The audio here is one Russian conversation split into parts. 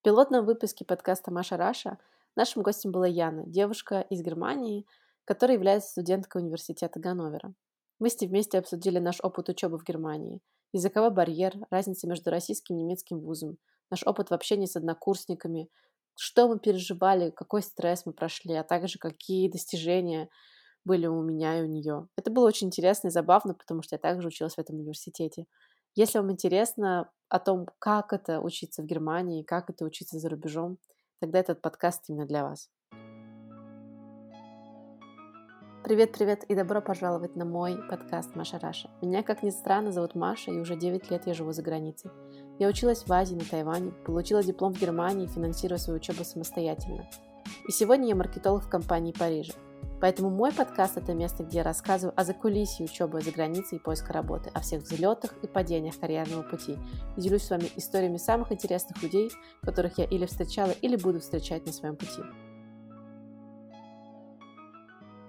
В пилотном выпуске подкаста «Маша Раша» нашим гостем была Яна, девушка из Германии, которая является студенткой университета Ганновера. Мы с ней вместе обсудили наш опыт учебы в Германии, языковой барьер, разница между российским и немецким вузом, наш опыт в общении с однокурсниками, что мы переживали, какой стресс мы прошли, а также какие достижения были у меня и у нее. Это было очень интересно и забавно, потому что я также училась в этом университете. Если вам интересно о том, как это учиться в Германии, как это учиться за рубежом, тогда этот подкаст именно для вас. Привет-привет и добро пожаловать на мой подкаст Маша Раша. Меня, как ни странно, зовут Маша, и уже 9 лет я живу за границей. Я училась в Азии, на Тайване, получила диплом в Германии, финансируя свою учебу самостоятельно. И сегодня я маркетолог в компании Парижа – Поэтому мой подкаст – это место, где я рассказываю о закулисье учебы за границей и поиска работы, о всех взлетах и падениях карьерного пути. И делюсь с вами историями самых интересных людей, которых я или встречала, или буду встречать на своем пути.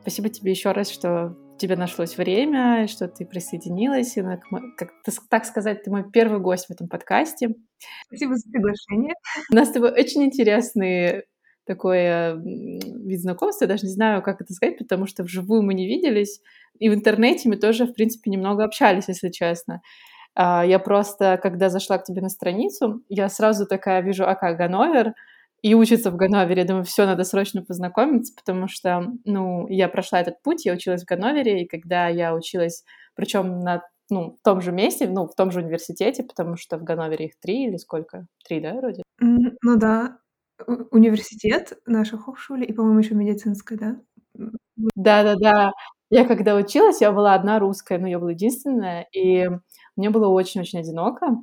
Спасибо тебе еще раз, что тебе нашлось время, что ты присоединилась. И, как так сказать, ты мой первый гость в этом подкасте. Спасибо за приглашение. У нас с тобой очень интересные такой вид знакомства, я даже не знаю, как это сказать, потому что вживую мы не виделись, и в интернете мы тоже, в принципе, немного общались, если честно. А, я просто, когда зашла к тебе на страницу, я сразу такая вижу, ака, Ганновер, и учится в Ганновере. Я думаю, все, надо срочно познакомиться, потому что, ну, я прошла этот путь, я училась в Ганновере, и когда я училась, причем на ну, в том же месте, ну, в том же университете, потому что в Ганновере их три или сколько? Три, да, вроде? Ну да, университет, наша Hochschule и, по-моему, еще медицинская, да? Да-да-да. Я когда училась, я была одна русская, но я была единственная, и мне было очень-очень одиноко.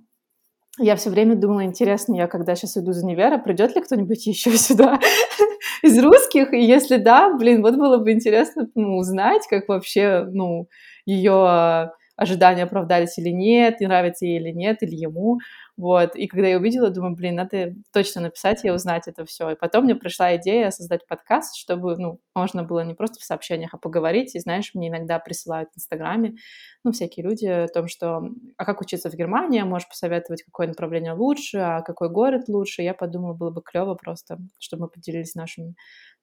Я все время думала, интересно, я когда сейчас уйду из универа, придет ли кто-нибудь еще сюда из русских? И если да, блин, вот было бы интересно ну, узнать, как вообще, ну, ее ожидания оправдались или нет, нравится ей или нет, или ему. Вот. И когда я увидела, думаю, блин, надо точно написать и узнать это все. И потом мне пришла идея создать подкаст, чтобы, ну, можно было не просто в сообщениях, а поговорить. И знаешь, мне иногда присылают в Инстаграме, ну, всякие люди о том, что, а как учиться в Германии, можешь посоветовать, какое направление лучше, а какой город лучше. Я подумала, было бы клево просто, чтобы мы поделились нашим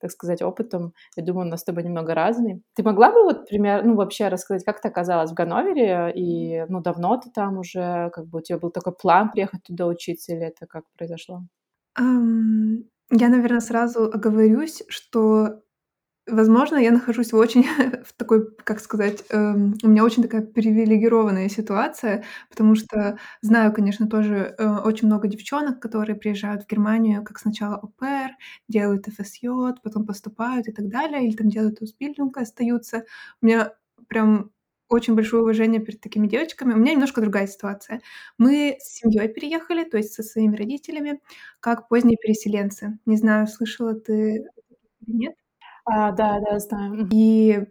так сказать, опытом. Я думаю, у нас с тобой немного разный. Ты могла бы вот пример, ну, вообще рассказать, как ты оказалась в Ганновере, и, ну, давно ты там уже, как бы у тебя был такой план приехать туда учиться, или это как произошло? Um, я, наверное, сразу оговорюсь, что Возможно, я нахожусь в очень в такой, как сказать, эм, у меня очень такая привилегированная ситуация, потому что знаю, конечно, тоже э, очень много девчонок, которые приезжают в Германию как сначала ОПР, делают ФСЙ, потом поступают и так далее, или там делают Ausbildung, остаются. У меня прям очень большое уважение перед такими девочками. У меня немножко другая ситуация. Мы с семьей переехали, то есть со своими родителями, как поздние переселенцы. Не знаю, слышала ты или нет? А, да, да, знаю. И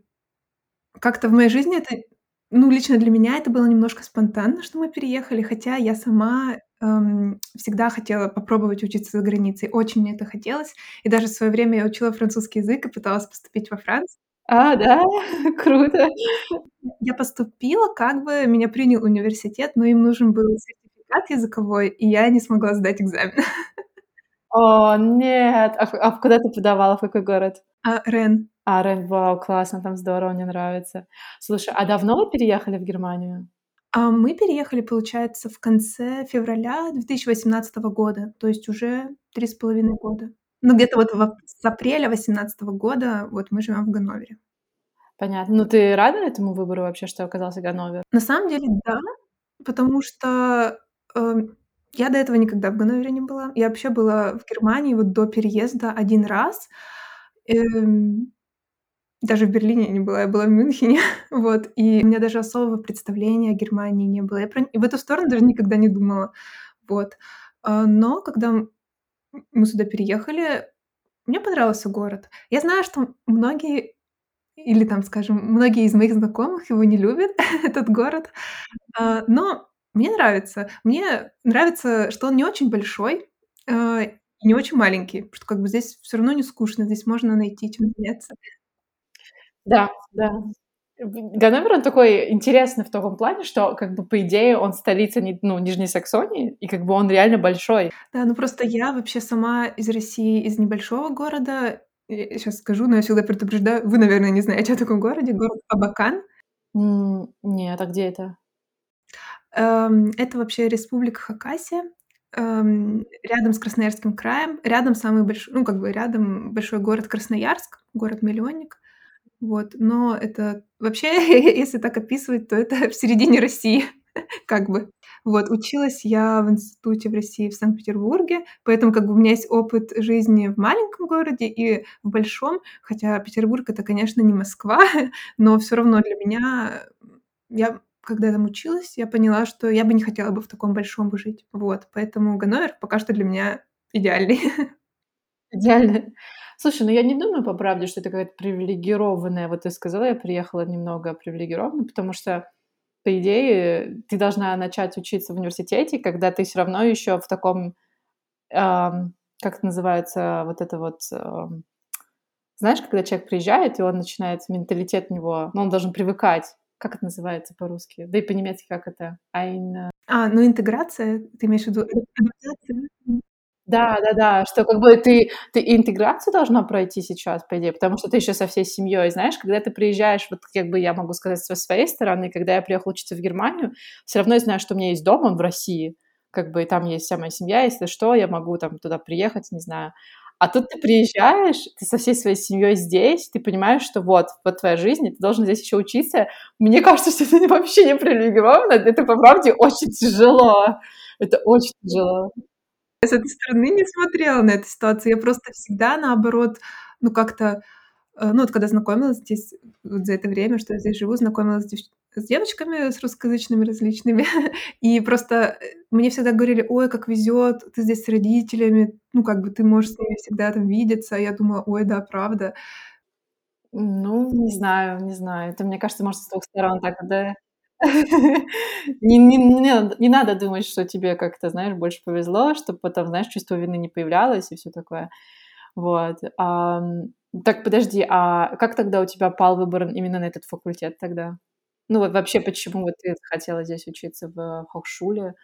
как-то в моей жизни это, ну, лично для меня это было немножко спонтанно, что мы переехали, хотя я сама эм, всегда хотела попробовать учиться за границей. Очень мне это хотелось. И даже в свое время я учила французский язык и пыталась поступить во Францию. А, да? Круто. Я поступила, как бы меня принял университет, но им нужен был сертификат языковой, и я не смогла сдать экзамен. О, нет. А, а куда ты подавала, в какой город? А, Рен. А, Рен, вау, классно, там здорово, мне нравится. Слушай, а давно вы переехали в Германию? А мы переехали, получается, в конце февраля 2018 года, то есть уже три с половиной года. Ну, где-то вот в, с апреля 2018 года вот мы живем в Ганновере. Понятно. Ну, ты рада этому выбору вообще, что оказался Ганновер? На самом деле, да, потому что э, я до этого никогда в Ганновере не была. Я вообще была в Германии вот до переезда один раз. Эм, даже в Берлине не была, я была в Мюнхене, вот, и у меня даже особого представления о Германии не было. Я про... в эту сторону даже никогда не думала, вот. А, но когда мы сюда переехали, мне понравился город. Я знаю, что многие или там, скажем, многие из моих знакомых его не любят, этот город, а, но мне нравится. Мне нравится, что он не очень большой, а, не очень маленький, потому что как бы здесь все равно не скучно, здесь можно найти чем заняться. Да, да. Ганновер, он такой интересный в таком плане, что, как бы, по идее, он столица ну, Нижней Саксонии, и, как бы, он реально большой. Да, ну просто я вообще сама из России, из небольшого города. И щас скажу, но я всегда предупреждаю. Вы, наверное, не знаете о таком городе. Город Абакан. Нет, а где это? Эм, это вообще республика Хакасия, эм, рядом с Красноярским краем. Рядом самый больш ну, как бы рядом большой город Красноярск, город-миллионник. Вот, но это вообще, если так описывать, то это в середине России, как бы. Вот, училась я в институте в России, в Санкт-Петербурге, поэтому как бы у меня есть опыт жизни в маленьком городе и в большом. Хотя Петербург- это, конечно, не Москва, но всё равно для меня, я когда там училась, я поняла, что я бы не хотела бы в таком большом бы жить. Вот, поэтому Ганновер пока что для меня идеальный. Идеально. Слушай, ну я не думаю, по правде, что ты какая-то привилегированная. Вот ты сказала, я приехала немного привилегированной, потому что, по идее, ты должна начать учиться в университете, когда ты всё равно ещё в таком, ам, как это называется, вот это вот, ам, знаешь, когда человек приезжает, и он начинает, менталитет у него, ну, он должен привыкать. Как это называется по-русски? Да и по-немецки как это? Ein А, ну, интеграция, ты имеешь в виду адаптация? М. Да, да-да, что как бы ты ты интеграцию должна пройти сейчас, по идее, потому что ты ещё со всей семьей. Знаешь, когда ты приезжаешь, вот как бы я могу сказать со своей стороны, когда я приехала учиться в Германию, всё равно я знаю, что у меня есть дом, он в России, как бы, и там есть вся моя семья. Если что, я могу там туда приехать, не знаю. А тут ты приезжаешь, ты со всей своей семьей здесь, ты понимаешь, что вот вот твоя жизнь, ты должен здесь ещё учиться. Мне кажется, что это вообще не привилегировано. Это, по правде, очень тяжело. Это очень тяжело. Я с этой стороны не смотрела на эту ситуацию. Я просто всегда, наоборот, ну, как-то, э, ну, вот когда знакомилась здесь, вот за это время, что я здесь живу, знакомилась с девч с девочками, с русскоязычными различными. И просто, э, мне всегда говорили: "Ой, как везёт, ты здесь с родителями, ну, как бы ты можешь с ними всегда там видеться". Я думала: "Ой, да, правда?" Ну, не знаю, не знаю. Это, мне кажется, может, с 2 сторон так, да. Не не не надо не надо думать, что тебе как-то, знаешь, больше повезло, чтоб потом, знаешь, чувство вины не появлялось и всё такое. Вот, так подожди, а как тогда у тебя пал выбор именно на этот факультет тогда? Ну, вот вообще, почему вот ты захотела здесь учиться в Hochschule?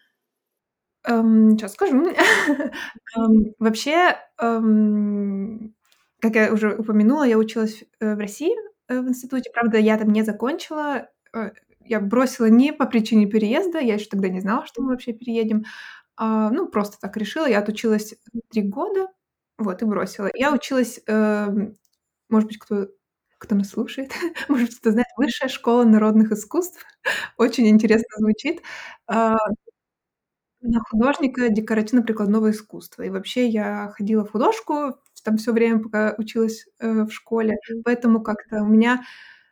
Эм, щас скажу. Эм, вообще, эм, как я уже упомянула, я училась, э, в России, э, в институте. Правда, я там не закончила. Э, я бросила не по причине переезда, я ещё тогда не знала, что мы вообще переедем. А, ну, просто так решила. Я отучилась 3 года, вот, и бросила. Я училась, эм, может быть, кто кто нас слушает, может кто знает, Высшая школа народных искусств. Очень интересно звучит. А на художника декоративно-прикладного искусства. И вообще я ходила в художку там всё время, пока училась, э, в школе. Поэтому как-то у меня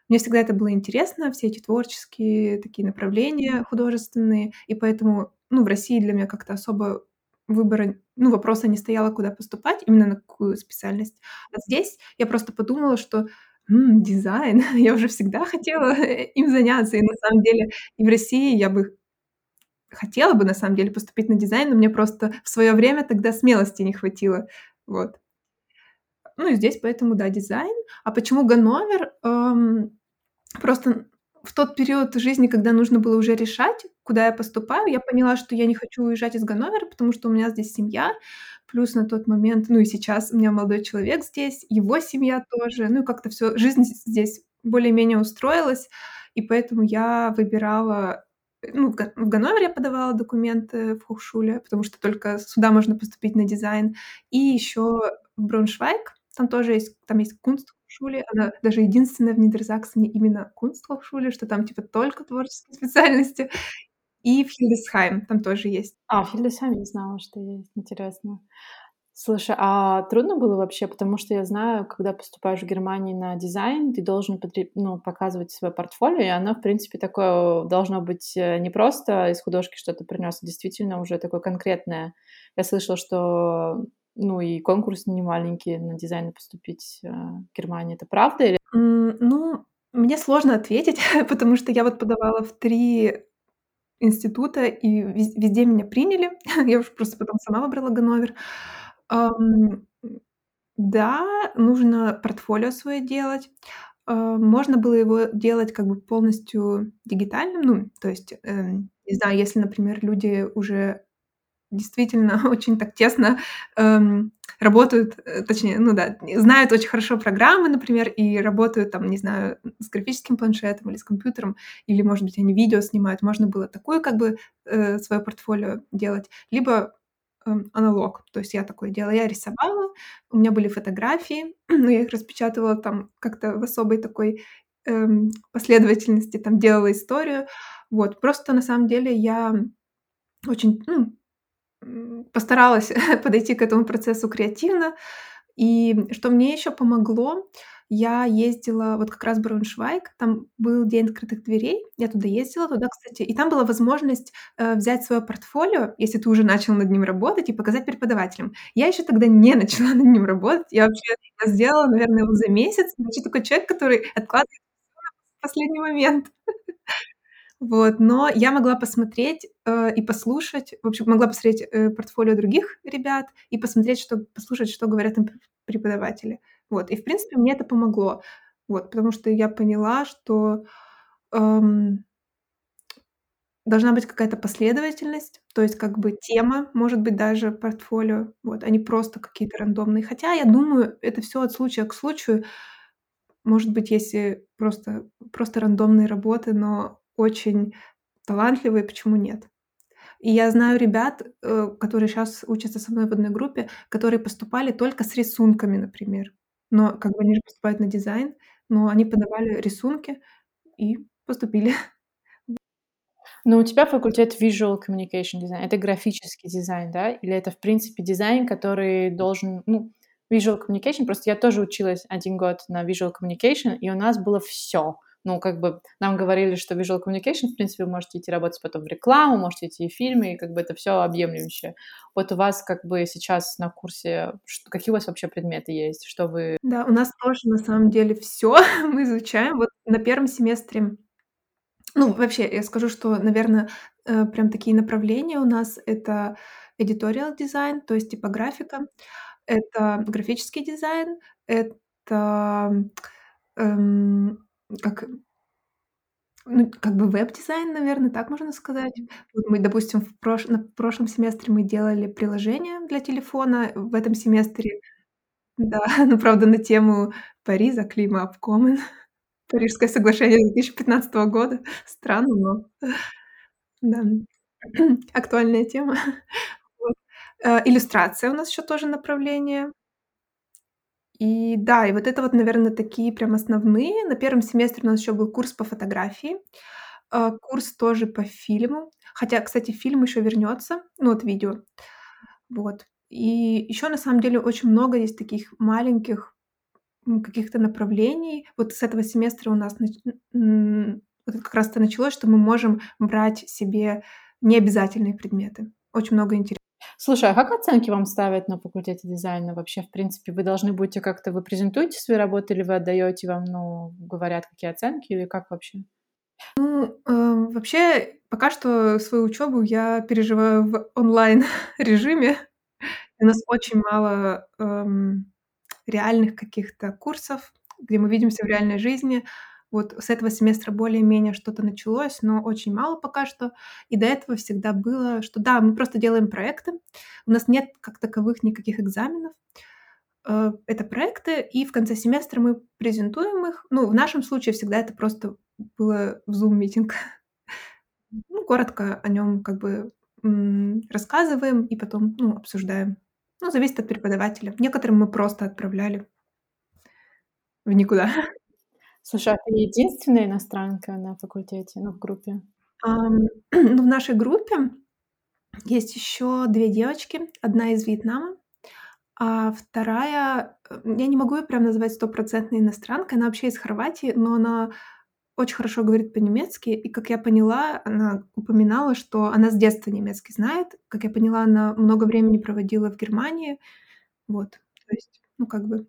мне всегда это было интересно, все эти творческие такие направления художественные. И поэтому, ну, в России для меня как-то особо выбора, ну, вопроса не стояло, куда поступать, именно на какую специальность. А здесь я просто подумала, что, м, дизайн, я уже всегда хотела им заняться. И на самом деле и в России я бы хотела бы, на самом деле, поступить на дизайн, но мне просто в своё время тогда смелости не хватило. Вот. Ну и здесь поэтому, да, дизайн. А почему Ганновер? Эм, просто в тот период жизни, когда нужно было уже решать, куда я поступаю, я поняла, что я не хочу уезжать из Ганновера, потому что у меня здесь семья. Плюс на тот момент, ну и сейчас у меня молодой человек здесь, его семья тоже. Ну и как-то всё, жизнь здесь более-менее устроилась. И поэтому я выбирала, ну, в Га в Ганновер я подавала документы в Hochschule, потому что только сюда можно поступить на дизайн. И ещё в Braunschweig, там тоже есть, там есть Kunsthochschule. Она даже единственная в Нидерсаксене именно Kunsthochschule, что там типа только творческие специальности. И в Hildesheim там тоже есть. А, в Hildesheim не знала, что есть. Интересно. Слушай, а трудно было вообще? Потому что я знаю, когда поступаешь в Германии на дизайн, ты должен ну, показывать своё портфолио, и оно, в принципе, такое должно быть, э, не просто из художки что-то принёс, а действительно уже такое конкретное. Я слышала, что, ну, и конкурс не маленький на дизайн поступить, э, в Германии. Это правда или М, ну, мне сложно ответить, потому что я вот подавала в 3 института, и вез везде меня приняли. Я уж просто потом сама выбрала Ганновер. Да, нужно портфолио своё делать. э, можно было его делать как бы полностью дигитальным. Ну, то есть, эм, не знаю, если, например, люди уже действительно очень так тесно, эм, работают, э, точнее, ну да, знают очень хорошо программы, например, и работают там, не знаю, с графическим планшетом или с компьютером, или, может быть, они видео снимают. Можно было такое как бы э, свое портфолио делать, либо эм, аналог. То есть я такое делала. Я рисовала, у меня были фотографии, но я их распечатывала там как-то в особой такой эм, последовательности, там делала историю. Вот. Просто на самом деле я очень, ну, постаралась подойти к этому процессу креативно. И что мне еще помогло, я ездила вот как раз в Брауншвайг, там был день открытых дверей, я туда ездила, туда, кстати, и там была возможность, э, взять свое портфолио, если ты уже начал над ним работать, и показать преподавателям. Я еще тогда не начала над ним работать, я вообще я сделала, наверное, его за месяц. Я вообще такой человек, который откладывает на последний момент. Вот, но я могла посмотреть, э, и послушать, в общем, могла посмотреть, э, портфолио других ребят и посмотреть, что послушать, что говорят им преподаватели. Вот, и, в принципе, мне это помогло. Вот, потому что я поняла, что, эм должна быть какая-то последовательность, то есть как бы тема, может быть, даже портфолио, вот, а просто какие-то рандомные. Хотя, я думаю, это всё от случая к случаю. Может быть, если просто просто рандомные работы, но очень талантливые, почему нет? И я знаю ребят, э, которые щас учатся со мной в одной группе, которые поступали только с рисунками, например. Но как бы они же поступают на дизайн, но они подавали рисунки и поступили. Но у тебя факультет Visual Communication Design. Это графический дизайн, да? Или это, в принципе, дизайн, который должен, ну, Visual Communication, просто я тоже училась 1 год на Visual Communication, и у нас было всё. Ну, как бы нам говорили, что Visual Communication, в принципе, вы можете идти работать потом в рекламу, можете идти в фильмы, и как бы это всё объемлющее. Вот у вас как бы сейчас на курсе чт какие у вас вообще предметы есть? Что вы Да, у нас тоже на самом деле всё мы изучаем. Вот на 1 семестре ну, вообще, я скажу, что, наверно, э, прям такие направления у нас- это editorial design, то есть типографика, это графический дизайн, это, эм, как ну, как бы веб-дизайн, наверно, так можно сказать. Вот мы, допустим, в прош на прошлом семестре мы делали приложение для телефона. В этом семестре да, но, правда, на тему Париза, климат-обкомен, Парижское соглашение 2015 года. Странно, но да, актуальная тема. Вот. Э, иллюстрация у нас еще тоже направление. И да, и вот это вот, наверно, такие прям основные. На 1 семестре у нас еще был курс по фотографии, э, курс тоже по фильму. Хотя, кстати, фильм еще вернется, ну, вот видео. Вот. И еще, на самом деле, очень много есть таких маленьких, каких-то направлений. Вот с этого семестра у нас вот это как раз-то началось, что мы можем брать себе необязательные предметы. Очень много интере Слушай, а как оценки вам ставят на факультете дизайна? Вообще, в принципе, вы должны будете как-то вы презентуете свои работы или вы отдаёте, вам, ну, говорят, какие оценки, или как вообще? Ну, эм, вообще, пока что свою учёбу я переживаю в онлайн-режиме. У нас очень мало, эм, реальных каких-то курсов, где мы видимся в реальной жизни. Вот с этого семестра более-менее что-то началось, но очень мало пока что. И до этого всегда было, что да, мы просто делаем проекты. У нас нет как таковых никаких экзаменов. Э, это проекты, и в конце семестра мы презентуем их. Ну, в нашем случае всегда это просто было в зум-митинг. Ну, коротко о нём как бы, рассказываем и потом, ну, обсуждаем. Ну, зависит от преподавателя. Некоторым мы просто отправляли в никуда. Слушай, а ты единственная иностранка на факультете, ну, в группе? Ам, ну, в нашей группе есть еще 2 девочки. Одна из Вьетнама, а 2, э, я не могу её прям назвать стопроцентной иностранкой. Она вообще из Хорватии, но она очень хорошо говорит по-немецки. И, как я поняла, она упоминала, что она с детства немецкий знает. Как я поняла, она много времени проводила в Германии. Вот, то есть, ну, как бы.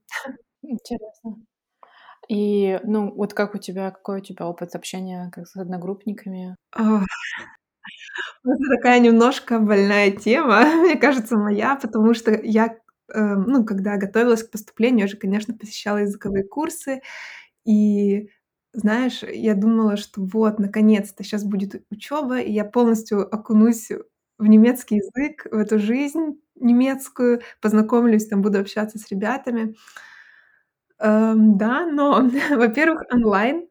Интересно. И, ну, вот как у тебя, какой у тебя опыт общения как с одногруппниками? Это такая немножко больная тема, мне кажется, моя, потому что я, э, ну, когда готовилась к поступлению, я же, конечно, посещала языковые курсы. И знаешь, я думала, что вот наконец-то щас будет учёба, и я полностью окунусь в немецкий язык, в эту жизнь немецкую, познакомлюсь, там буду общаться с ребятами. Эм, да, но, во-первых, онлайн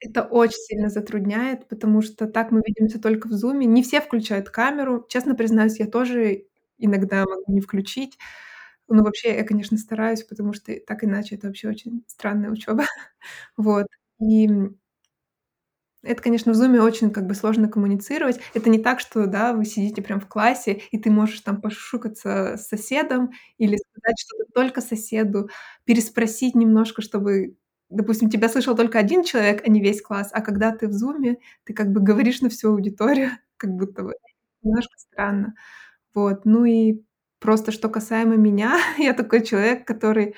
это очень сильно затрудняет, потому что так мы видимся только в "Зуме". Не все включают камеру. Честно признаюсь, я тоже иногда могу не включить. Но вообще я, конечно, стараюсь, потому что так иначе это вообще очень странная учёба. Вот. И это, конечно, в "Зуме" очень как бы сложно коммуницировать. Это не так, что, да, вы сидите прям в классе, и ты можешь там пошушукаться с соседом или сказать что-то только соседу, переспросить немножко, чтобы, допустим, тебя слышал только 1 человек, а не весь класс. А когда ты в "Зуме", ты как бы говоришь на всю аудиторию, как будто бы. Немножко странно. Вот. Ну и просто что касаемо меня, я такой человек, который,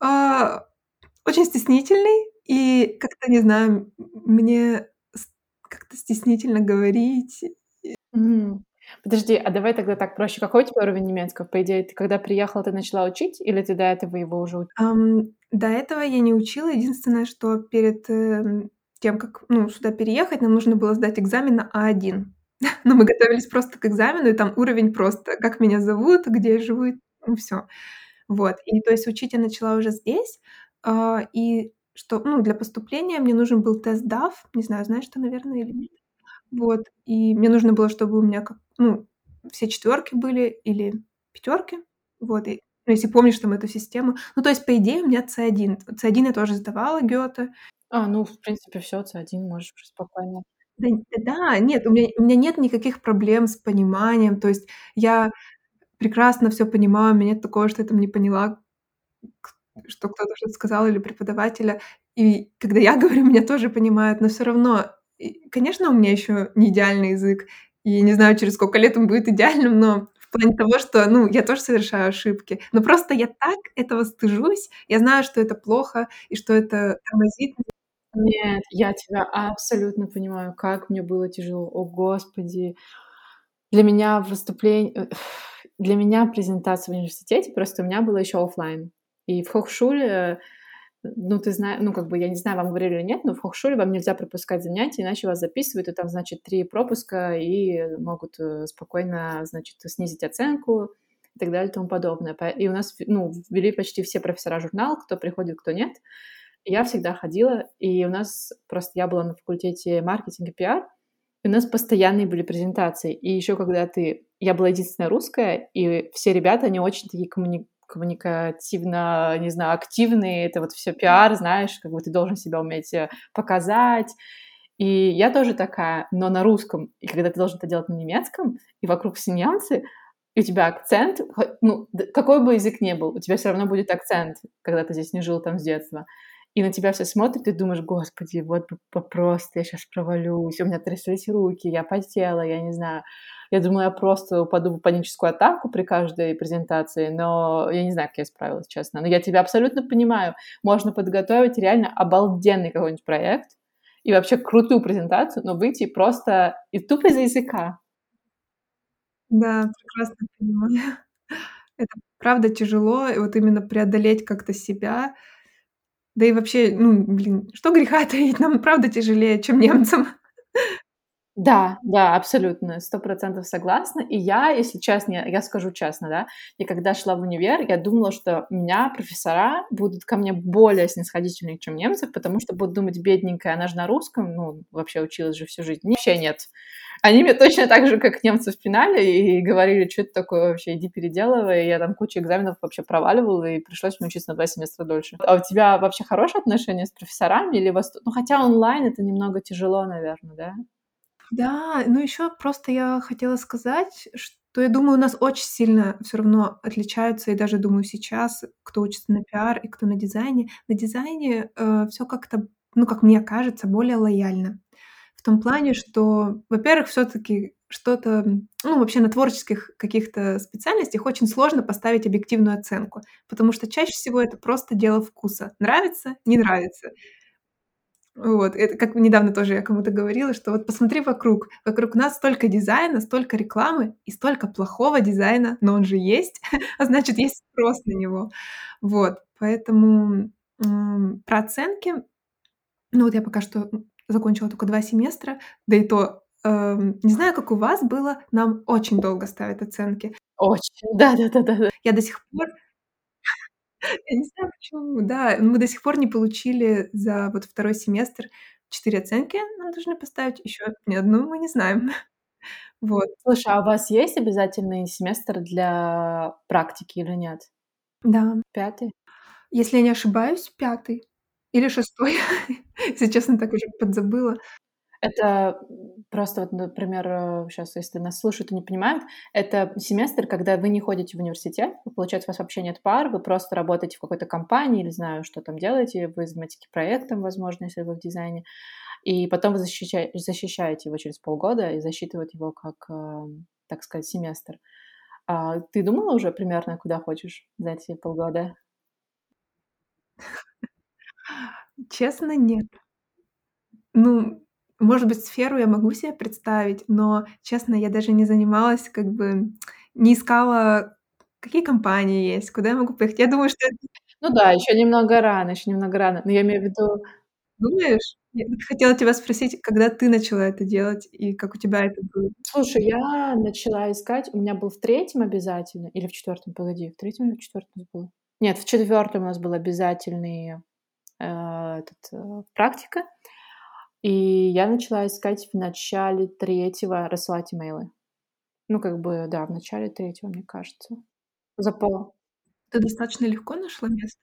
а, очень стеснительный и как-то, не знаю, мне с как-то стеснительно говорить. Мгм. Подожди, а давай тогда так проще. Какой у тебя уровень немецкого? По идее, ты когда приехала, ты начала учить или ты до этого его уже у Ам, до этого я не учила. Единственное, что перед, эм, тем, как, ну, сюда переехать, нам нужно было сдать экзамен на А1. Но мы готовились просто к экзамену, и там уровень просто: как меня зовут, где я живу, и ну, всё. Вот. И то есть учить я начала уже здесь. А, и что, ну, для поступления мне нужен был тест DAF. Не знаю, знаешь ты, наверное, или нет. Вот. И мне нужно было, чтобы у меня как ну, все четвёрки были или пятёрки. Вот. И, ну, если помнишь там эту систему. Ну, то есть, по идее, у меня C1. C1 я тоже сдавала Гёте. А, ну, в принципе, всё, C1 можешь уже спокойно. Да да, нет, у меня у меня нет никаких проблем с пониманием. То есть я прекрасно всё понимаю. У меня нет такого, что я там не поняла, что кто-то что-то сказал или преподавателя. И когда я говорю, меня тоже понимают, но всё равно, и, конечно, у меня ещё не идеальный язык. И не знаю, через сколько лет он будет идеальным, но в плане того, что, ну, я тоже совершаю ошибки. Но просто я так этого стыжусь. Я знаю, что это плохо и что это тормозит Нет, я тебя абсолютно понимаю, как мне было тяжело. О, Господи! Для меня выступлень э, для меня презентация в университете просто у меня была ещё оффлайн. И в Hochschule, ну, ты зна ну, как бы, я не знаю, вам говорили или нет, но в Hochschule вам нельзя пропускать занятия, иначе вас записывают, и там, значит, 3 пропуска, и могут, э, спокойно, значит, снизить оценку и так далее, и тому подобное. По и у нас, ну, ввели почти все профессора журнал, кто приходит, кто нет. Я всегда ходила, и у нас просто я была на факультете маркетинг и пиар, и у нас постоянные были презентации. И ещё когда ты я была единственная русская, и все ребята, они очень такие коммуни коммуникативно, не знаю, активные. Это вот всё пиар, знаешь, как бы ты должен себя уметь, э, показать. И я тоже такая, но на русском. И когда ты должен это делать на немецком, и вокруг все немцы, и у тебя акцент, ну, какой бы язык ни был, у тебя всё равно будет акцент, когда ты здесь не жил там с детства. И на тебя все смотрят, и думаешь: "Господи, вот бы просто я щас провалюсь". У меня тряслись руки, я потела, я не знаю. Я думала, я просто упаду в паническую атаку при каждой презентации, но я не знаю, как я справилась, честно. Но я тебя абсолютно понимаю. Можно подготовить реально обалденный какой-нибудь проект и вообще крутую презентацию, но выйти просто и тупо из-за языка. Да, прекрасно понимаю. Это правда тяжело, и вот именно преодолеть как-то себя. Да и вообще, ну, блин, что греха таить, нам правда тяжелее, чем немцам. Да, да, абсолютно, 100 % согласна. И я, если честно, я скажу честно, да, я когда шла в универ, я думала, что меня профессора будут ко мне более снисходительны, чем немцы, потому что будут думать: "Бедненькая, она же на русском, ну, вообще училась же всю жизнь". Вообще нет. Они мне точно так же, как немцев, пинали и говорили: "Чё это такое вообще, иди переделывай". Я там кучу экзаменов вообще проваливала, и пришлось мне учиться на 2 семестра дольше. А у тебя вообще хорошие отношения с профессорами или вас ну, хотя онлайн это немного тяжело, наверно, да? Да, ну, ещё просто я хотела сказать, что я думаю, у нас очень сильно всё равно отличаются, и даже думаю сейчас, кто учится на пиар и кто на дизайне. На дизайне, э, всё как-то, ну, как мне кажется, более лояльно. В том плане, что, во-первых, всё-таки что-то, ну, вообще на творческих каких-то специальностях очень сложно поставить объективную оценку, потому что чаще всего это просто дело вкуса: нравится- не нравится. Вот. Это как недавно тоже я кому-то говорила, что вот посмотри вокруг. Вокруг нас столько дизайна, столько рекламы и столько плохого дизайна, но он же есть, а значит, есть спрос на него. Вот. Поэтому М, про оценки. Ну, вот я пока что, закончила только 2 семестра, да и то, эм, не знаю, как у вас было, нам очень долго ставят оценки. Очень. Да-да-да-да-да. Я до сих пор я не знаю почему, да, мы до сих пор не получили за вот 2 семестр 4 оценки нам должны поставить, ещё ни одну мы не знаем. Вот. Слушай, а у вас есть обязательный семестр для практики или нет? Да. 5? Если я не ошибаюсь, 5 или 6, если честно, так уже подзабыла. Это, просто вот, например, э, щас, если нас слушают и не понимают, это семестр, когда вы не ходите в университет, получается, у вас вообще нет пар, вы просто работаете в какой-то компании, не знаю, что там делаете, вы занимаетесь проектом, возможно, если вы в дизайне, и потом вы защища защищаете его через полгода и засчитывают его как, эм, так сказать, семестр. А ты думала уже примерно, куда хочешь за эти полгода? Честно, нет. Ну, может быть, сферу я могу себе представить, но, честно, я даже не занималась, как бы не искала, какие компании есть, куда я могу поехать. Я думаю, что это Ну да, ещё немного рано, ещё немного рано. Но я имею в виду Думаешь? Я хотела тебя спросить, когда ты начала это делать и как у тебя это было? Слушай, я начала искать, у меня был в 3 обязательный или в 4, погоди, в 3 или в 4 у нас было? Нет, в 4 у нас был обязательный, э, этот, э, практика, и я начала искать в начале 3, рассылать имейлы. Ну, как бы, да, в начале 3, мне кажется. За пол Ты достаточно легко нашла место?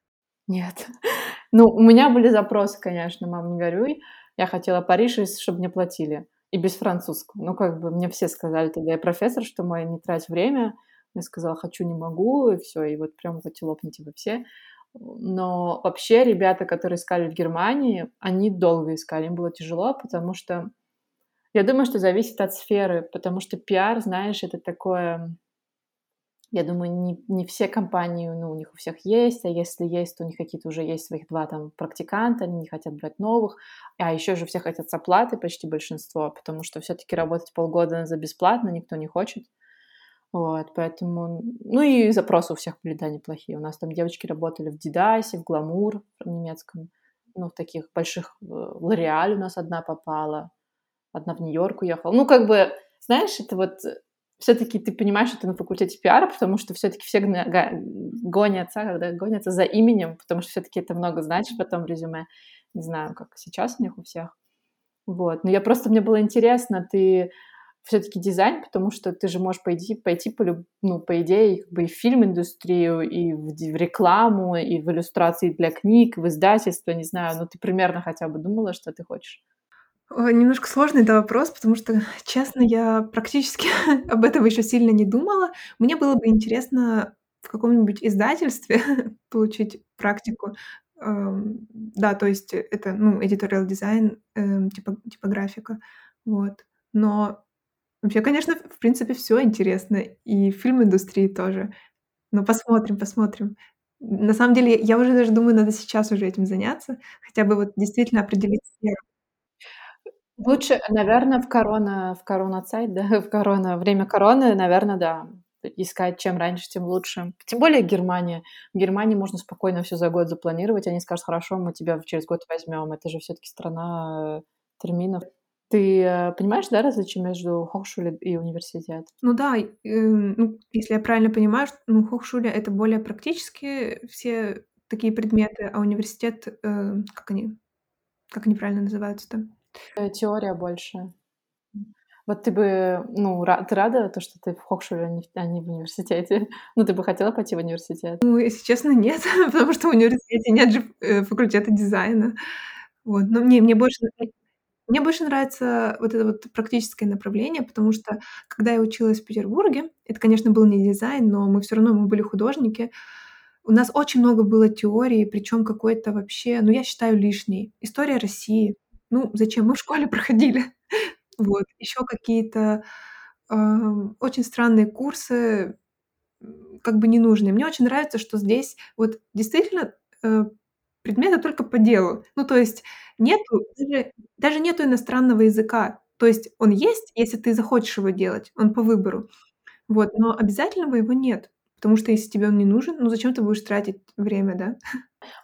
Нет. Ну, у меня были запросы, конечно, мама, не горюй. Я хотела Париж, чтобы мне платили, и без французского. Ну, как бы мне все сказали тогда, и профессор, что мой: "Не трать время". Я сказала: "Хочу, не могу". И всё, и вот прям хоть лопните вы все. Но вообще ребята, которые искали в Германии, они долго искали, им было тяжело, потому что я думаю, что зависит от сферы, потому что пиар, знаешь, это такое я думаю, не не все компании, ну, у них у всех есть, а если есть, то у них какие-то уже есть своих 2 там практиканта, они не хотят брать новых. А ещё же все хотят с оплатой, почти большинство, потому что всё-таки работать полгода за бесплатно никто не хочет. Вот, поэтому ну и запросы у всех были, да, неплохие. У нас там девочки работали в "Дидасе", в "Гламур" немецком, ну, в таких больших, в "Лореаль" у нас одна попала, одна в Нью-Йорк уехала. Ну, как бы, знаешь, это вот всё-таки ты понимаешь, что ты на факультете пиара, потому что всё-таки все гонятся, да, гонятся за именем, потому что всё-таки это много значит потом в резюме. Не знаю, как сейчас у них у всех. Вот, но я просто мне было интересно, ты всё-таки дизайн, потому что ты же можешь пойти пойти по ну, по идее, как бы и в фильм-индустрию, и в в рекламу, и в иллюстрации для книг, в издательство, не знаю. Ну, ты примерно хотя бы думала, что ты хочешь? Немножко сложный это вопрос, потому что, честно, я практически об этом ещё сильно не думала. Мне было бы интересно в каком-нибудь издательстве получить практику. Эм, да, то есть это, ну, editorial design, эм, типо типографика. Вот. Но вообще, конечно, в принципе, всё интересно, и в фильм-индустрии тоже. Но посмотрим, посмотрим. На самом деле, я уже даже думаю, надо сейчас уже этим заняться, хотя бы вот действительно определить сферу. Лучше, наверно, в корона в коронацайт, да, в корона время короны, наверно, да, искать чем раньше, тем лучше. Тем более Германия. В Германии можно спокойно всё за год запланировать. Они скажут: "Хорошо, мы тебя через год возьмем". Это же всё-таки страна, э, терминов. Ты, э, понимаешь, да, различие между Hochschule и университет? Ну да, э, ну, если я правильно понимаю, ну, Hochschule- это более практические все такие предметы, а университет, э, как они как они правильно называются-то? Э, теория больше. Вот ты бы, ну, ты рада, то, что ты в Hochschule, а не в а не в университете? Ну, ты бы хотела пойти в университет? Ну, если честно, нет, потому что в университете нет же, э, факультета дизайна. Вот, но мне мне больше мне больше нравится вот это вот практическое направление, потому что, когда я училась в Петербурге, это, конечно, был не дизайн, но мы всё равно, мы были художники. У нас очень много было теории, причём какой-то вообще, ну, я считаю, лишней. История России. Ну, зачем? Мы в школе проходили. Вот. Ещё какие-то, очень странные курсы, как бы ненужные. Мне очень нравится, что здесь вот действительно, э, предметы только по делу. Ну, то есть нету даже даже нету иностранного языка. То есть он есть, если ты захочешь его делать, он по выбору. Вот, но обязательного его нет, потому что если тебе он не нужен, ну, зачем ты будешь тратить время, да?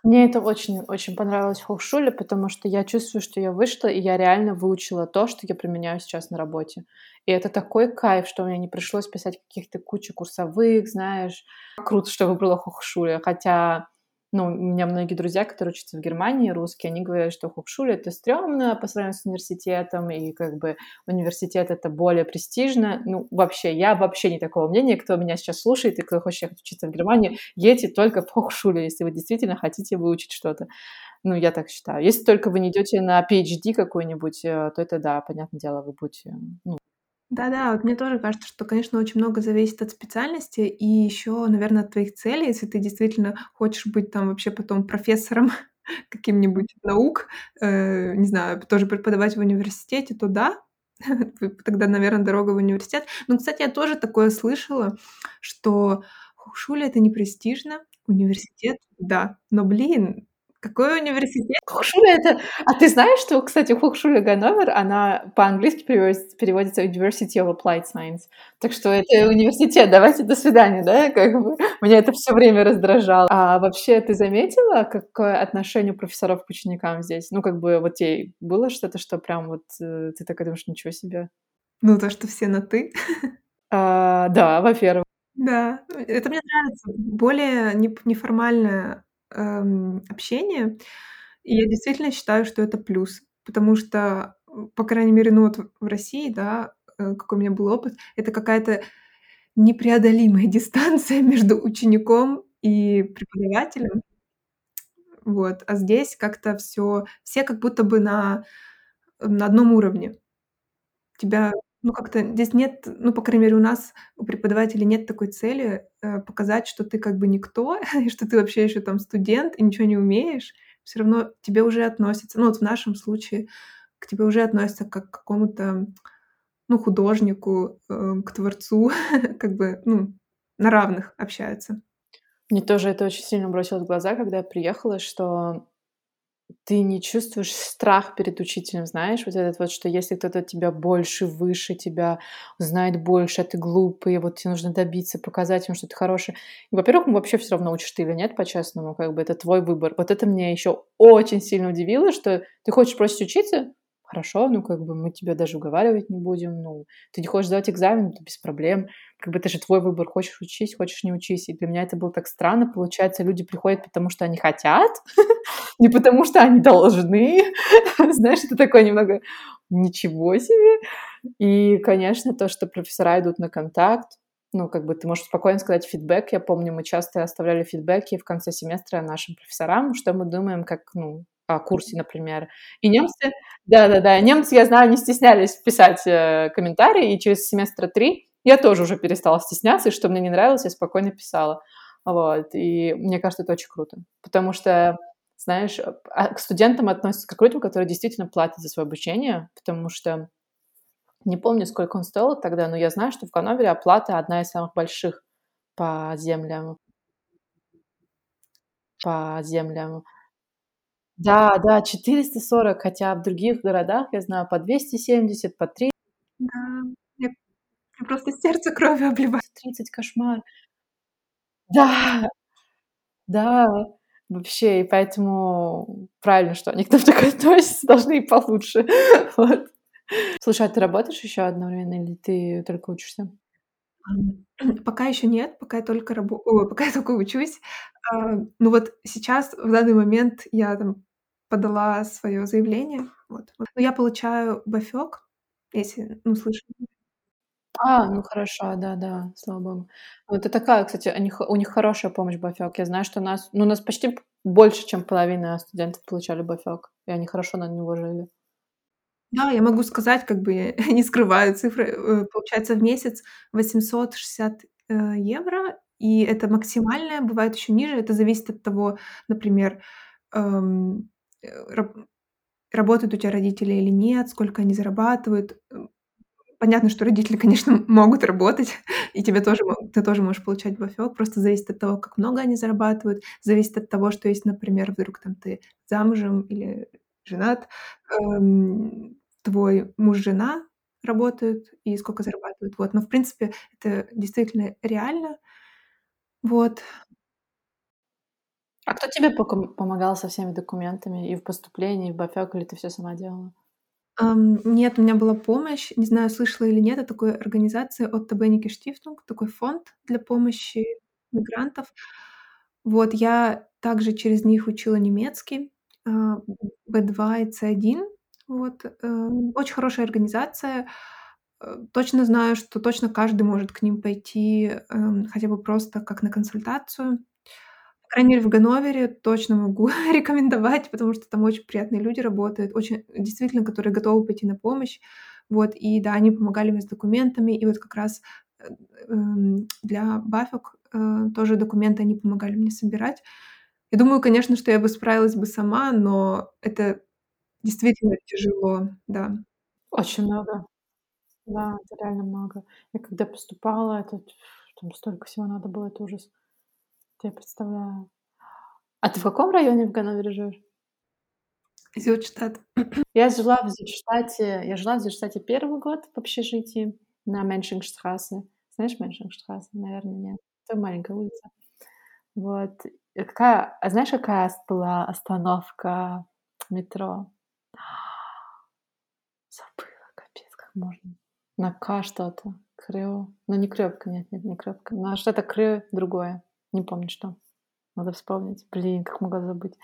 Мне это очень очень понравилось в Hochschule, потому что я чувствую, что я вышла, и я реально выучила то, что я применяю сейчас на работе. И это такой кайф, что мне не пришлось писать каких-то кучу курсовых, знаешь. Круто, что выбрала Hochschule, хотя ну, у меня многие друзья, которые учатся в Германии, русские, они говорят, что Hochschule- это стрёмно по сравнению с университетом, и как бы университет- это более престижно. Ну, вообще, я вообще не такого мнения. Кто меня сейчас слушает и кто хочет учиться в Германию, едьте только в Hochschule, если вы действительно хотите выучить что-то. Ну, я так считаю. Если только вы не идете на PhD какой-нибудь, э, то это да, понятное дело, вы будете, ну, Да-да, вот мне тоже кажется, что, конечно, очень много зависит от специальности и еще, наверное, от твоих целей. Если ты действительно хочешь быть там вообще потом профессором каким-нибудь наук, э, не знаю, тоже преподавать в университете, то да, тогда, наверное, дорога в университет. Но, кстати, я тоже такое слышала, что Hochschule- это не престижно, университет- да. Но, блин, какой университет? Hochschule- это А ты знаешь, что, кстати, Hochschule Ганновер, она по-английски переводится переводится University of Applied Science. Так что это университет. Давайте до свидания, да, как бы. Меня это всё время раздражало. А вообще, ты заметила, какое отношение у профессоров к ученикам здесь? Ну, как бы вот те было что-то, что прям вот, э, ты такая думаешь: "Ничего себе"? Ну, то, что все на "ты". А, да, во-первых. Да, это мне нравится. Более неформальное, эм, общение. И я действительно считаю, что это плюс, потому что, м, по крайней мере, ну, вот в в России, да, э, какой у меня был опыт, это какая-то непреодолимая дистанция между учеником и преподавателем. Вот, а здесь как-то всё все как будто бы на на одном уровне. Тебя, ну, как-то здесь нет, ну, по крайней мере, у нас, у преподавателей нет такой цели, э, показать, что ты как бы никто, и что ты вообще еще там студент и ничего не умеешь. Всё равно тебе уже относятся, ну, вот в нашем случае, к тебе уже относятся как к какому-то, ну, художнику, э, к творцу, как бы, ну, на равных общаются. Мне тоже это очень сильно бросилось в глаза, когда я приехала, что ты не чувствуешь страх перед учителем, знаешь, вот этот вот, что если кто-то от тебя больше, выше тебя, знает больше, а ты глупый, вот те нужно добиться, показать ему, что ты хороший. Во-первых, ему вообще всё равно, учишь ты или нет, по-честному, как бы это твой выбор. Вот это меня еще очень сильно удивило, что ты хочешь бросить учиться? Хорошо, ну, как бы мы тебя даже уговаривать не будем. Ну, ты не хочешь сдавать экзамен? Да без проблем. Как бы это же твой выбор: хочешь- учись, хочешь- не учись. И для меня это было так странно. Получается, люди приходят, потому что они хотят, не потому что они должны. Знаешь, это такое немного: "Ничего себе!" И, конечно, то, что профессора идут на контакт. Ну, как бы ты можешь спокойно сказать фидбэк. Я помню, мы часто оставляли фидбэки в конце семестра нашим профессорам, что мы думаем, как, ну, о курсе, например. И немцы да-да-да, немцы, я знаю, не стеснялись писать, э, комментарии, и через семестра 3 я тоже уже перестала стесняться, и что мне не нравилось, я спокойно писала. Вот, и мне кажется, это очень круто, потому что, знаешь, а, к студентам относятся как к людям, которые действительно платят за свое обучение, потому что не помню, сколько он стоил тогда, но я знаю, что в Ганновере оплата одна из самых больших по землям. По землям. Да, да, 440, хотя в других городах, я знаю, по 270, по три Да, мне мне просто сердце кровью облива 30 кошмар. Да! Да, вообще, и поэтому правильно, что они к нам так относятся, должны и получше. Вот. Слушай, а ты работаешь еще одновременно или ты только учишься? Пока еще нет, пока я только рабо ой, пока я только учусь. Ну, вот сейчас, в данный момент, я там подала свое заявление. Вот. Но я получаю BAföG, если, ну, слышала. А, ну хорошо, да-да, слава богу. Вот это такая, кстати, у них у них хорошая помощь BAföG. Я знаю, что у нас, ну, у нас почти больше, чем половина студентов получали BAföG, и они хорошо на него жили. Да, я могу сказать, как бы не скрываю цифры. Э, получается, в месяц 860, э, евро, и это максимальное, бывает еще ниже. Это зависит от того, например, эм, э, раб работают у тя родители или нет, сколько они зарабатывают. Понятно, что родители, конечно, могут работать, и тебе тоже ты тоже можешь получать BAföG. Просто зависит от того, как много они зарабатывают, зависит от того, что если, например, вдруг там ты замужем или женат, эм, твой муж, жена работают и сколько зарабатывают. Вот, но, в принципе, это действительно реально. Вот. А кто тебе помогал со всеми документами и в поступлении, и в BAföG, или ты всё сама делала? Ам, нет, у меня была помощь. Не знаю, слышала или нет о такой организации Otto Beneke Stiftung, такой фонд для помощи мигрантов. Вот, я также через них учила немецкий, а, B2 и C1. Вот, э, очень хорошая организация. Э, точно знаю, что точно каждый может к ним пойти, эм, хотя бы просто как на консультацию. Крайней мере, в Ганновере точно могу рекомендовать, потому что там очень приятные люди работают, очень действительно, которые готовы пойти на помощь. Вот, и да, они помогали мне с документами. И вот как раз, э, эм, для BAföG, э, тоже документы они помогали мне собирать. Я думаю, конечно, что я бы справилась бы сама, но это действительно тяжело, да. Очень много. Да, это реально много. Я когда поступала, это там столько всего надо было, это ужас. Я представляю. А ты в каком районе в Ганновере живешь? Зильштадт. Я жила в Зильштадте я жила в Зильштадте 1 год в общежитии на Меншингштрассе. Знаешь Меншингштрассе? Наверно, нет. Это маленькая улица. Вот. И какая а знаешь, какая была остановка метро? Забыла, капец, как можно. На К что-то. Крё. Ну, не Крёпка, нет нет, не Крёпка. А что-то Кры другое. Не помню что. Надо вспомнить. Блин, как могла забыть.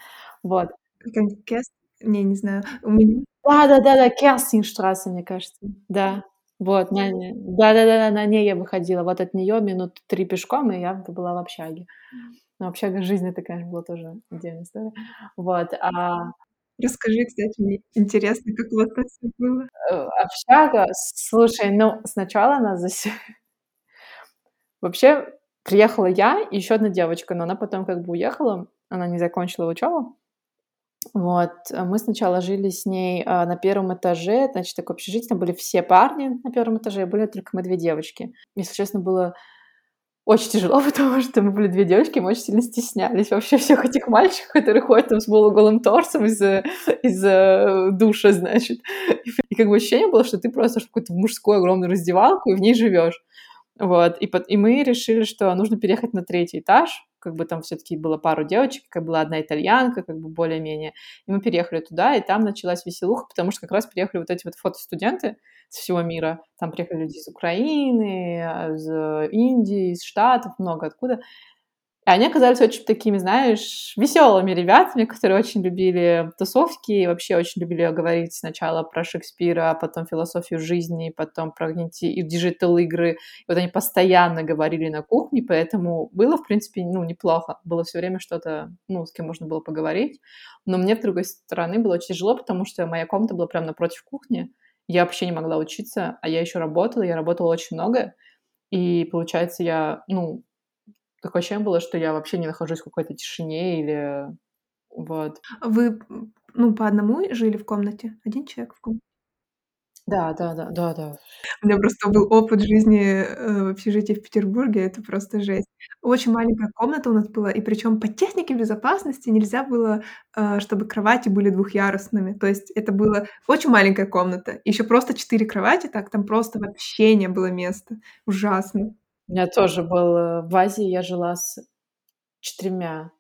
Вот. Какая-нибудь Керс не, не знаю. У меня Да-да-да-да, Керстинштрассе, мне кажется. Да. Вот, на не да-да-да, на ней я выходила. Вот от неё минут 3 пешком, и я бы была в общаге. Но общага жизнь- это, конечно, была тоже отдельная история. Вот, а Расскажи, кстати, мне интересно, как у вас там всё было. Э, общага, слушай, ну, сначала нас засел Вообще, приехала я и ещё одна девочка, но она потом как бы уехала, она не закончила учёбу. Вот. Мы сначала жили с ней, а, на 1 этаже, значит, такое общежитие, там были все парни на 1 этаже, были только мы 2 девочки. Если честно, было очень тяжело, потому что мы были 2 девочки, мы очень сильно стеснялись вообще всех этих мальчиков, которые ходят там с полуголым торсом из, э, из, э, душа, значит. И как бы ощущение было, что ты просто в какую-то мужскую огромную раздевалку и в ней живёшь. Вот. И пот и мы решили, что нужно переехать на 3 этаж. Как бы там всё-таки было пару девочек, как была одна итальянка, как бы более-менее. И мы переехали туда, и там началась веселуха, потому что как раз приехали вот эти вот фотостуденты со всего мира. Там приехали люди из Украины, а, из Индии, из Штатов, много откуда. И они оказались очень такими, знаешь, весёлыми ребятами, которые очень любили тусовки и вообще очень любили говорить сначала про Шекспира, а потом философию жизни, потом про и digital-игры. И вот они постоянно говорили на кухне, поэтому было, в принципе, ну, неплохо. Было всё время что-то, ну, с кем можно было поговорить. Но мне, с другой стороны, было очень тяжело, потому что моя комната была прямо напротив кухни. Я вообще не могла учиться, а я ещё работала, я работала очень много. И получается, я, ну, такое ощущение было, что я вообще не нахожусь в какой-то тишине или вот. Вы, ну, по одному жили в комнате? 1 человек в комнате? Да да да да да. У меня просто был опыт жизни, э, в общежитии в Петербурге. Это просто жесть. Очень маленькая комната у нас была, и причём по технике безопасности нельзя было, э, чтобы кровати были двухъярусными. То есть это была очень маленькая комната. Ещё просто 4 кровати, так там просто вообще не было места. Ужасно. У меня тоже был, в Азии я жила с 4.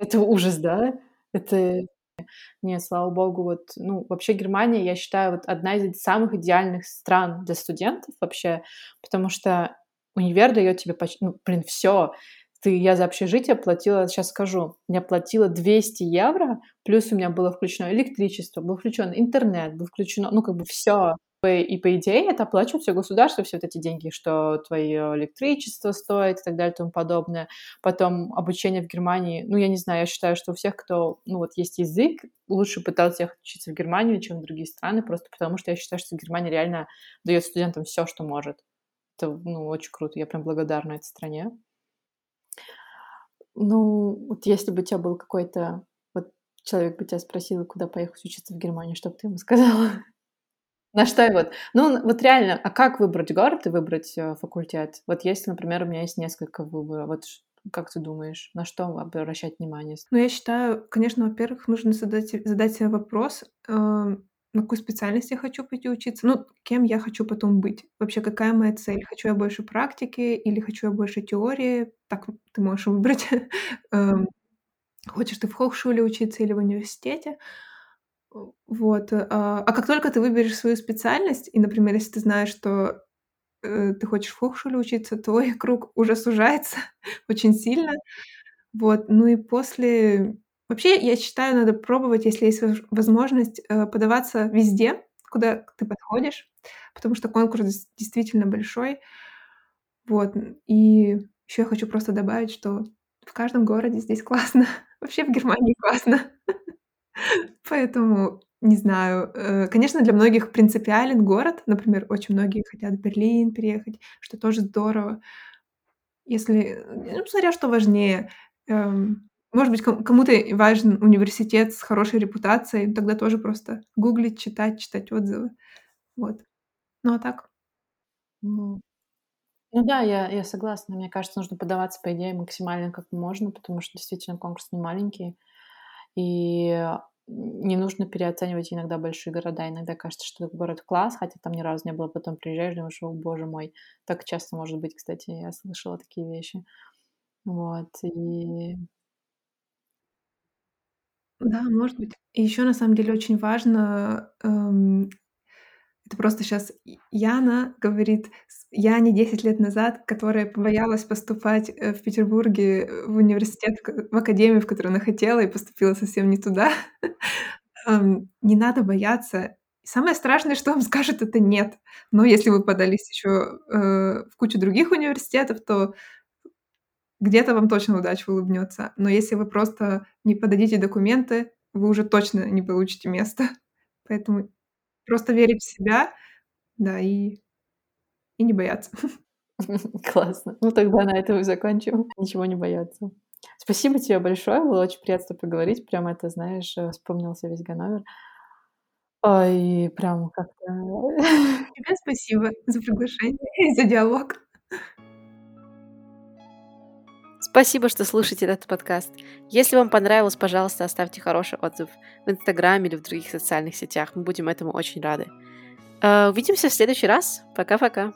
Это ужас, да? Это нет, слава богу, вот, ну, вообще Германия, я считаю, вот одна из самых идеальных стран для студентов вообще, потому что универ даёт тебе поч ну, блин, всё. Ты я за общежитие платила, щас скажу, я платила 200 евро, плюс у меня было включено электричество, был включён интернет, было включено, ну, как бы И, по идее, это оплачивает всё государство, все вот эти деньги, что твоё электричество стоит и так далее, и тому подобное. Потом обучение в Германии. Ну, я не знаю, я считаю, что у всех, кто, ну, вот есть язык, лучше пытаться ехать учиться в Германию, чем в другие страны, просто потому что я считаю, что Германия реально даёт студентам всё, что может. Это, ну, очень круто. Я прям благодарна этой стране. Ну, вот если бы у тя был какой-то вот человек бы тя спросил, куда поехать учиться в Германию, что бы ты ему сказала? На что и вот. Ну, вот реально, а как выбрать город и выбрать, э, факультет? Вот если, например, у меня есть несколько выборов, вот как ты думаешь, на что обращать внимание? Ну, я считаю, конечно, во-первых, нужно задать задать себе вопрос, эм, на какую специальность я хочу пойти учиться, ну, кем я хочу потом быть. Вообще, какая моя цель? Хочу я больше практики или хочу я больше теории? Так ты можешь выбрать. Эм, хочешь ты в Hochschule учиться или в университете. Вот. А, а как только ты выберешь свою специальность, и, например, если ты знаешь, что э, ты хочешь в Hochschule учиться, твой круг уже сужается очень сильно. Вот. Ну и после Вообще, я считаю, надо пробовать, если есть воз возможность, э, подаваться везде, куда ты подходишь, потому что конкурс действительно большой. Вот, и еще я хочу просто добавить, что в каждом городе здесь классно. Вообще в Германии классно. Поэтому не знаю. Э, конечно, для многих принципиален город. Например, очень многие хотят в Берлин переехать, что тоже здорово. Если, ну, смотря что важнее, эм может быть, ком кому-то важен университет с хорошей репутацией, тогда тоже просто гуглить, читать, читать отзывы. Вот. Ну, а так Ну ну да, я я согласна. Мне кажется, нужно подаваться, по идее, максимально как можно, потому что действительно конкурс не маленький. И, не нужно переоценивать иногда большие города. Иногда кажется, что город класс, хотя там ни разу не было, потом приезжаешь, думаешь: "О, боже мой". Так часто может быть, кстати, я слышала такие вещи. Вот, и Да, может быть. И еще на самом деле очень важно, эм, это просто сейчас Яна говорит с Яне 10 лет назад, которая побоялась поступать, э, в Петербурге, э, в университет, в ка в академию, в которую она хотела, и поступила совсем не туда. Не надо бояться. Самое страшное, что вам скажут, это "нет". Но если вы подались еще, э, в кучу других университетов, то где-то вам точно удача улыбнется. Но если вы просто не подадите документы, вы уже точно не получите место. Поэтому просто верить в себя, да, и и не бояться. Классно. Ну, тогда на этом и закончим. Ничего не бояться. Спасибо тебе большое. Было очень приятно поговорить. Прям это, знаешь, э, вспомнился весь Ганновер. Ой, прям как-то Тебе спасибо за приглашение и за диалог. Спасибо, что слушаете этот подкаст. Если вам понравилось, пожалуйста, оставьте хороший отзыв в Инстаграме или в других социальных сетях. Мы будем этому очень рады. Э, увидимся в следующий раз. Пока-пока.